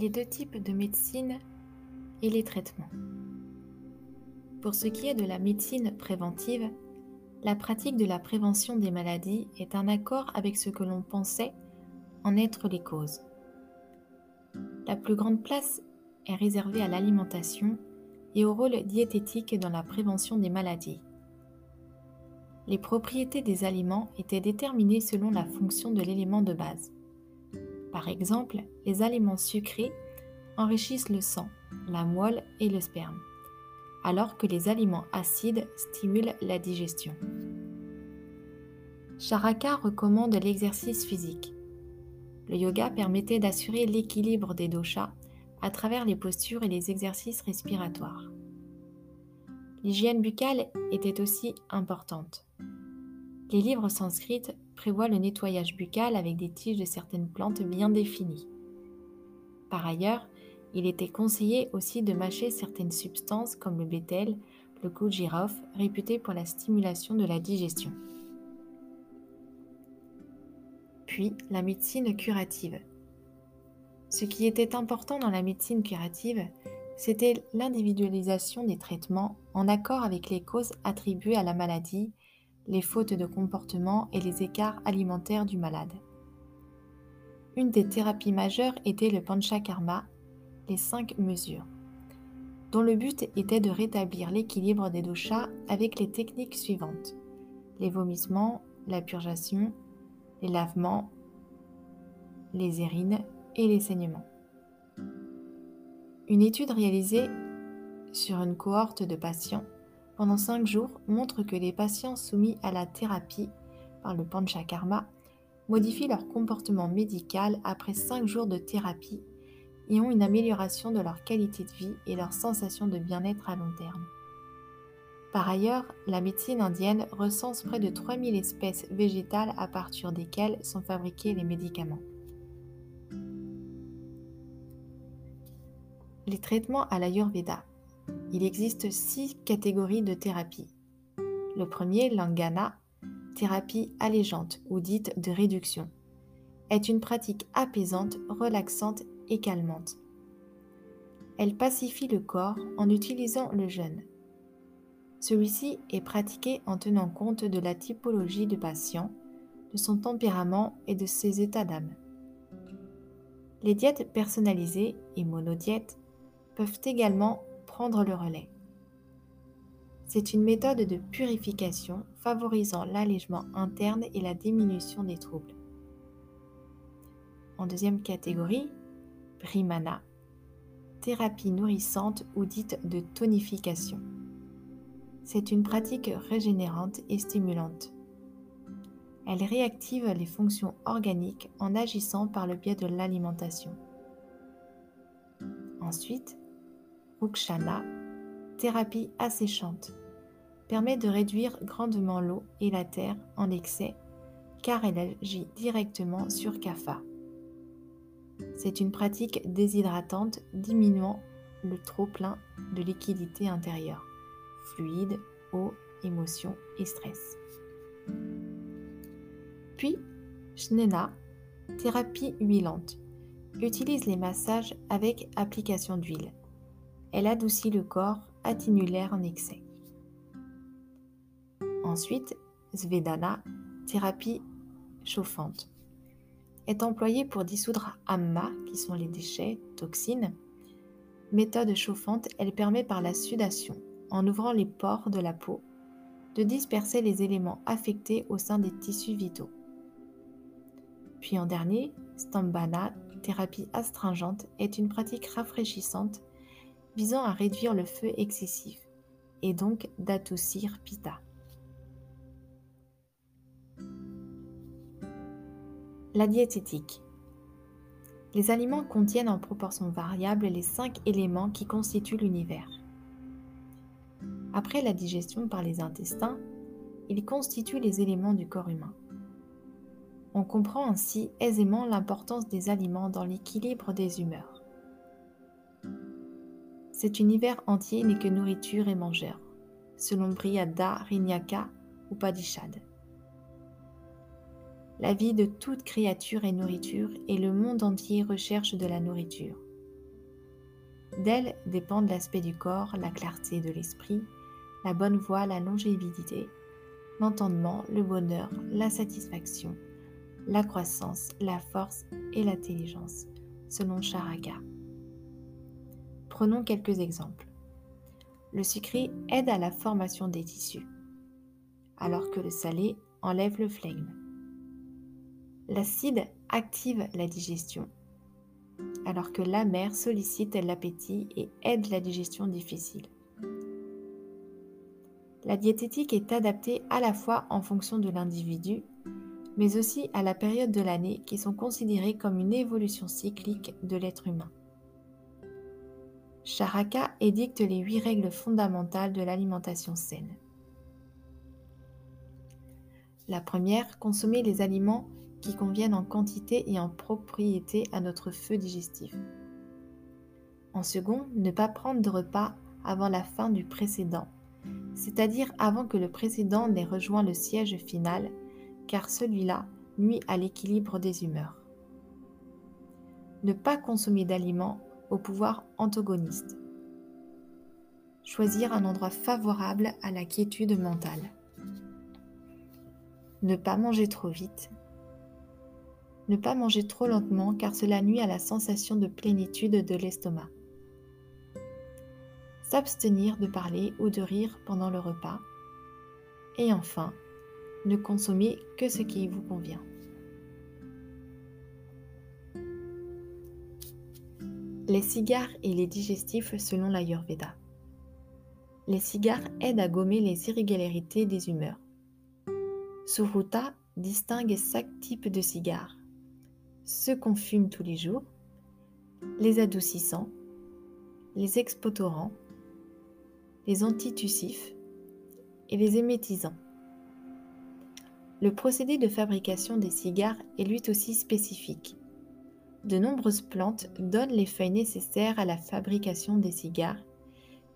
Les deux types de médecine et les traitements. Pour ce qui est de la médecine préventive, la pratique de la prévention des maladies est un accord avec ce que l'on pensait en être les causes. La plus grande place est réservée à l'alimentation et au rôle diététique dans la prévention des maladies. Les propriétés des aliments étaient déterminées selon la fonction de l'élément de base. Par exemple, les aliments sucrés enrichissent le sang, la moelle et le sperme, alors que les aliments acides stimulent la digestion. Charaka recommande l'exercice physique. Le yoga permettait d'assurer l'équilibre des doshas à travers les postures et les exercices respiratoires. L'hygiène buccale était aussi importante. Les livres sanskrits prévoient le nettoyage buccal avec des tiges de certaines plantes bien définies. Par ailleurs, il était conseillé aussi de mâcher certaines substances comme le bétel, le girofle, réputé pour la stimulation de la digestion. Puis la médecine curative. Ce qui était important dans la médecine curative, c'était l'individualisation des traitements en accord avec les causes attribuées à la maladie, les fautes de comportement et les écarts alimentaires du malade. Une des thérapies majeures était le panchakarma, les cinq mesures, dont le but était de rétablir l'équilibre des doshas avec les techniques suivantes les vomissements, la purgation, les lavements, les érines et les saignements. Une étude réalisée sur une cohorte de patients pendant cinq jours montre que les patients soumis à la thérapie par le panchakarma modifient leur comportement médical après cinq jours de thérapie et ont une amélioration de leur qualité de vie et leur sensation de bien-être à long terme. Par ailleurs, la médecine indienne recense près de 3000 espèces végétales à partir desquelles sont fabriqués les médicaments. Les traitements à l'Ayurveda. Il existe six catégories de thérapie. Le premier, l'angana, thérapie allégeante ou dite de réduction, est une pratique apaisante, relaxante et calmante. Elle pacifie le corps en utilisant le jeûne. Celui-ci est pratiqué en tenant compte de la typologie du patient, de son tempérament et de ses états d'âme. Les diètes personnalisées et monodiètes peuvent également le relais. C'est une méthode de purification favorisant l'allègement interne et la diminution des troubles. En deuxième catégorie, Brimana, thérapie nourrissante ou dite de tonification. C'est une pratique régénérante et stimulante. Elle réactive les fonctions organiques en agissant par le biais de l'alimentation. Ensuite, Rukshana, thérapie asséchante, permet de réduire grandement l'eau et la terre en excès car elle agit directement sur Kapha. C'est une pratique déshydratante diminuant le trop-plein de liquidité intérieure, fluide, eau, émotion et stress. Puis, Shnena, thérapie huilante, utilise les massages avec application d'huile. Elle adoucit le corps, atténue l'air en excès. Ensuite, Svedana, thérapie chauffante est employée pour dissoudre amma, qui sont les déchets, toxines. Méthode chauffante, elle permet par la sudation, en ouvrant les pores de la peau, de disperser les éléments affectés au sein des tissus vitaux. Puis en dernier, Stambhana, thérapie astringente, est une pratique rafraîchissante visant à réduire le feu excessif et donc d'adoucir Pitta. La diététique. Les aliments contiennent en proportion variable les cinq éléments qui constituent l'univers. Après la digestion par les intestins, ils constituent les éléments du corps humain. On comprend ainsi aisément l'importance des aliments dans l'équilibre des humeurs. Cet univers entier n'est que nourriture et mangeur, selon Brihada Rinyaka Upadishad. La vie de toute créature est nourriture et le monde entier recherche de la nourriture. D'elle dépendent l'aspect du corps, la clarté de l'esprit, la bonne voix, la longévité, l'entendement, le bonheur, la satisfaction, la croissance, la force et l'intelligence, selon Charaka. Prenons quelques exemples. Le sucré aide à la formation des tissus, alors que le salé enlève le flegme. L'acide active la digestion, alors que l'amer sollicite l'appétit et aide la digestion difficile. La diététique est adaptée à la fois en fonction de l'individu, mais aussi à la période de l'année qui sont considérées comme une évolution cyclique de l'être humain. Charaka édicte les huit règles fondamentales de l'alimentation saine. La première, consommer les aliments qui conviennent en quantité et en propriété à notre feu digestif. En second, ne pas prendre de repas avant la fin du précédent, c'est-à-dire avant que le précédent n'ait rejoint le siège final, car celui-là nuit à l'équilibre des humeurs. Ne pas consommer d'aliments au pouvoir antagoniste. Choisir un endroit favorable à la quiétude mentale. Ne pas manger trop vite. Ne pas manger trop lentement car cela nuit à la sensation de plénitude de l'estomac. S'abstenir de parler ou de rire pendant le repas. Et enfin, ne consommer que ce qui vous convient. Les cigares et les digestifs selon l'Ayurveda. Les cigares aident à gommer les irrégularités des humeurs. Suruta distingue cinq types de cigares. Ceux qu'on fume tous les jours, les adoucissants, les expotorants, les antitussifs et les émétisants. Le procédé de fabrication des cigares est lui aussi spécifique de nombreuses plantes donnent les feuilles nécessaires à la fabrication des cigares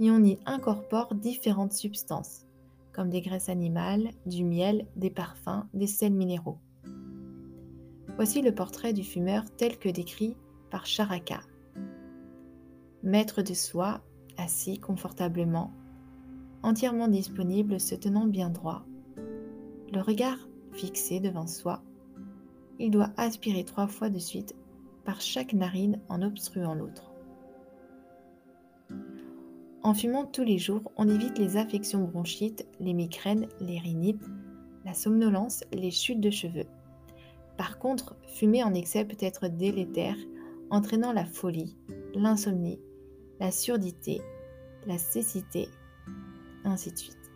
et on y incorpore différentes substances, comme des graisses animales, du miel, des parfums, des sels minéraux. Voici le portrait du fumeur tel que décrit par Charaka. Maître de soi, assis confortablement, entièrement disponible, se tenant bien droit, le regard fixé devant soi, il doit aspirer trois fois de suite par chaque narine en obstruant l'autre. En fumant tous les jours, on évite les affections bronchites, les migraines, les rhinites, la somnolence, les chutes de cheveux. Par contre, fumer en excès peut être délétère, entraînant la folie, l'insomnie, la surdité, la cécité, ainsi de suite.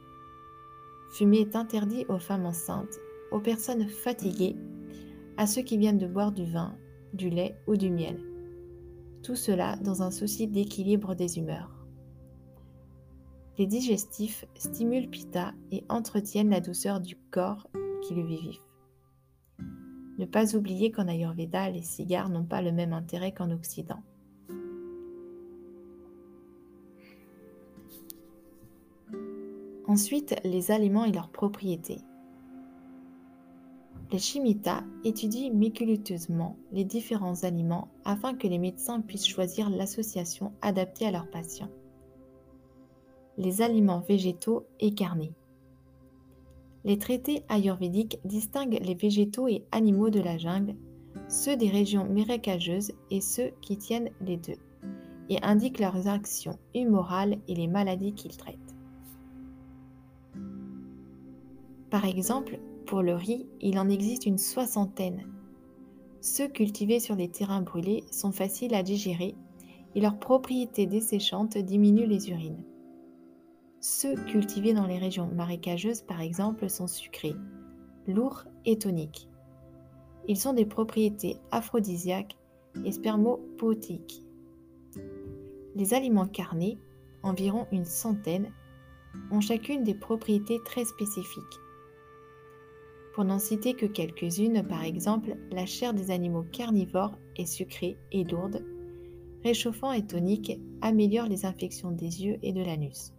Fumer est interdit aux femmes enceintes, aux personnes fatiguées, à ceux qui viennent de boire du vin, du lait ou du miel. Tout cela dans un souci d'équilibre des humeurs. Les digestifs stimulent Pitta et entretiennent la douceur du corps qui le vit vif. Ne pas oublier qu'en Ayurveda, les cigares n'ont pas le même intérêt qu'en Occident. Ensuite, les aliments et leurs propriétés. Les chimitas étudient méticuleusement les différents aliments afin que les médecins puissent choisir l'association adaptée à leurs patients. Les aliments végétaux et carnés. Les traités ayurvédiques distinguent les végétaux et animaux de la jungle, ceux des régions marécageuses et ceux qui tiennent les deux, et indiquent leurs actions humorales et les maladies qu'ils traitent. Par exemple, pour le riz, il en existe une soixantaine. Ceux cultivés sur les terrains brûlés sont faciles à digérer et leurs propriétés desséchantes diminuent les urines. Ceux cultivés dans les régions marécageuses, par exemple, sont sucrés, lourds et toniques. Ils ont des propriétés aphrodisiaques et spermopotiques. Les aliments carnés, environ une centaine, ont chacune des propriétés très spécifiques. Pour n'en citer que quelques-unes, par exemple, la chair des animaux carnivores est sucrée et lourde, réchauffant et tonique, améliore les infections des yeux et de l'anus.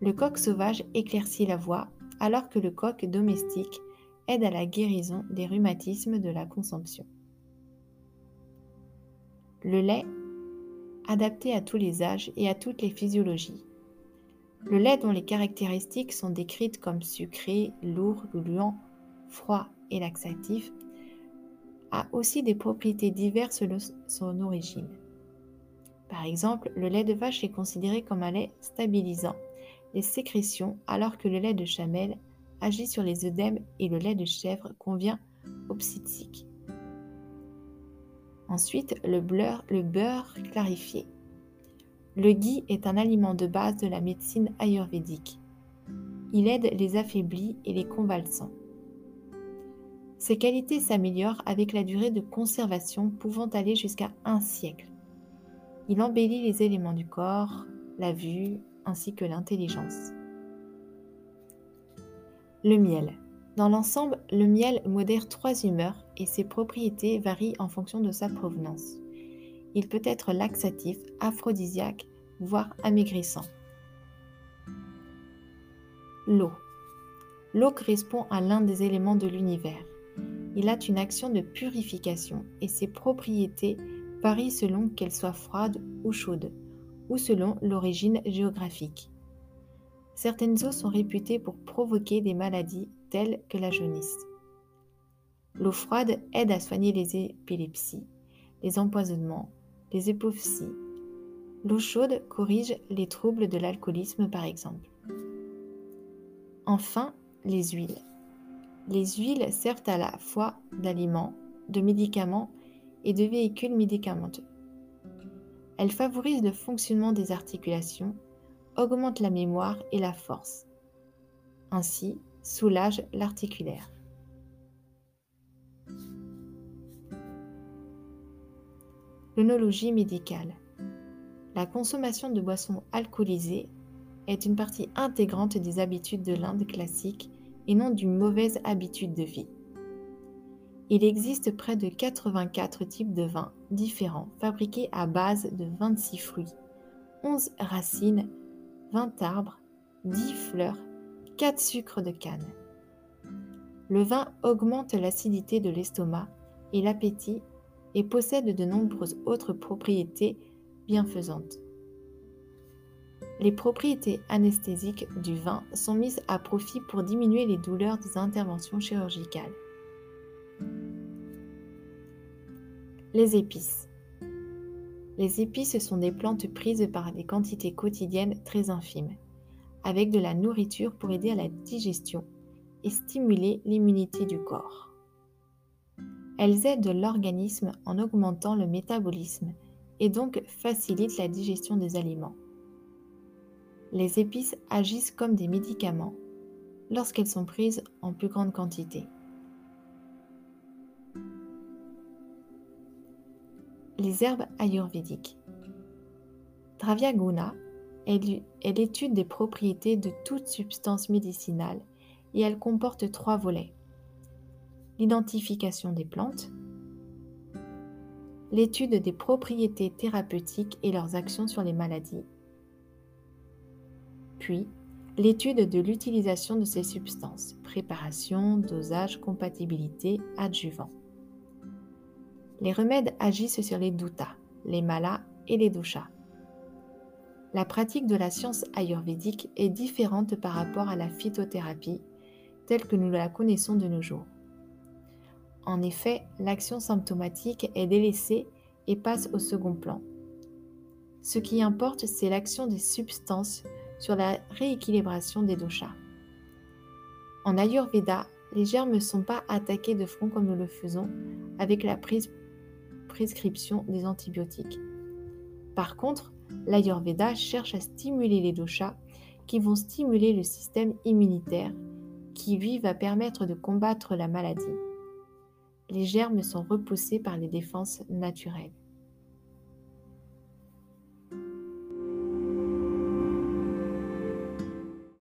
Le coq sauvage éclaircit la voix, alors que le coq domestique aide à la guérison des rhumatismes de la consomption. Le lait adapté à tous les âges et à toutes les physiologies. Le lait dont les caractéristiques sont décrites comme sucré, lourd, gluant, froid et laxatif a aussi des propriétés diverses selon son origine. Par exemple, le lait de vache est considéré comme un lait stabilisant les sécrétions alors que le lait de chamelle agit sur les œdèmes et le lait de chèvre convient au psychique. Ensuite, le beurre clarifié. Le ghee est un aliment de base de la médecine ayurvédique. Il aide les affaiblis et les convalescents. Ses qualités s'améliorent avec la durée de conservation pouvant aller jusqu'à un siècle. Il embellit les éléments du corps, la vue, ainsi que l'intelligence. Le miel. Dans l'ensemble, le miel modère trois humeurs et ses propriétés varient en fonction de sa provenance. Il peut être laxatif, aphrodisiaque, voire amaigrissant. L'eau. L'eau correspond à l'un des éléments de l'univers. Il a une action de purification et ses propriétés varient selon qu'elle soit froide ou chaude, ou selon l'origine géographique. Certaines eaux sont réputées pour provoquer des maladies telles que la jaunisse. L'eau froide aide à soigner les épilepsies, les empoisonnements, les hypopsies. L'eau chaude corrige les troubles de l'alcoolisme par exemple. Enfin, les huiles. Les huiles servent à la fois d'aliments, de médicaments et de véhicules médicamenteux. Elles favorisent le fonctionnement des articulations, augmentent la mémoire et la force. Ainsi, soulagent l'articulaire. L'onologie médicale. La consommation de boissons alcoolisées est une partie intégrante des habitudes de l'Inde classique et non d'une mauvaise habitude de vie. Il existe près de 84 types de vins différents fabriqués à base de 26 fruits, 11 racines, 20 arbres, 10 fleurs, 4 sucres de canne. Le vin augmente l'acidité de l'estomac et l'appétit et possède de nombreuses autres propriétés bienfaisantes. Les propriétés anesthésiques du vin sont mises à profit pour diminuer les douleurs des interventions chirurgicales. Les épices. Les épices sont des plantes prises par des quantités quotidiennes très infimes, avec de la nourriture pour aider à la digestion et stimuler l'immunité du corps. Elles aident l'organisme en augmentant le métabolisme et donc facilitent la digestion des aliments. Les épices agissent comme des médicaments lorsqu'elles sont prises en plus grande quantité. Les herbes ayurvédiques. Dravyaguna est l'étude des propriétés de toute substance médicinale et elle comporte trois volets. L'identification des plantes, l'étude des propriétés thérapeutiques et leurs actions sur les maladies, puis l'étude de l'utilisation de ces substances, préparation, dosage, compatibilité, adjuvant. Les remèdes agissent sur les doutas, les malas et les doshas. La pratique de la science ayurvédique est différente par rapport à la phytothérapie telle que nous la connaissons de nos jours. En effet, l'action symptomatique est délaissée et passe au second plan. Ce qui importe, c'est l'action des substances sur la rééquilibration des doshas. En Ayurveda, les germes ne sont pas attaqués de front comme nous le faisons avec la prescription des antibiotiques. Par contre, l'Ayurveda cherche à stimuler les doshas qui vont stimuler le système immunitaire qui lui va permettre de combattre la maladie. Les germes sont repoussés par les défenses naturelles.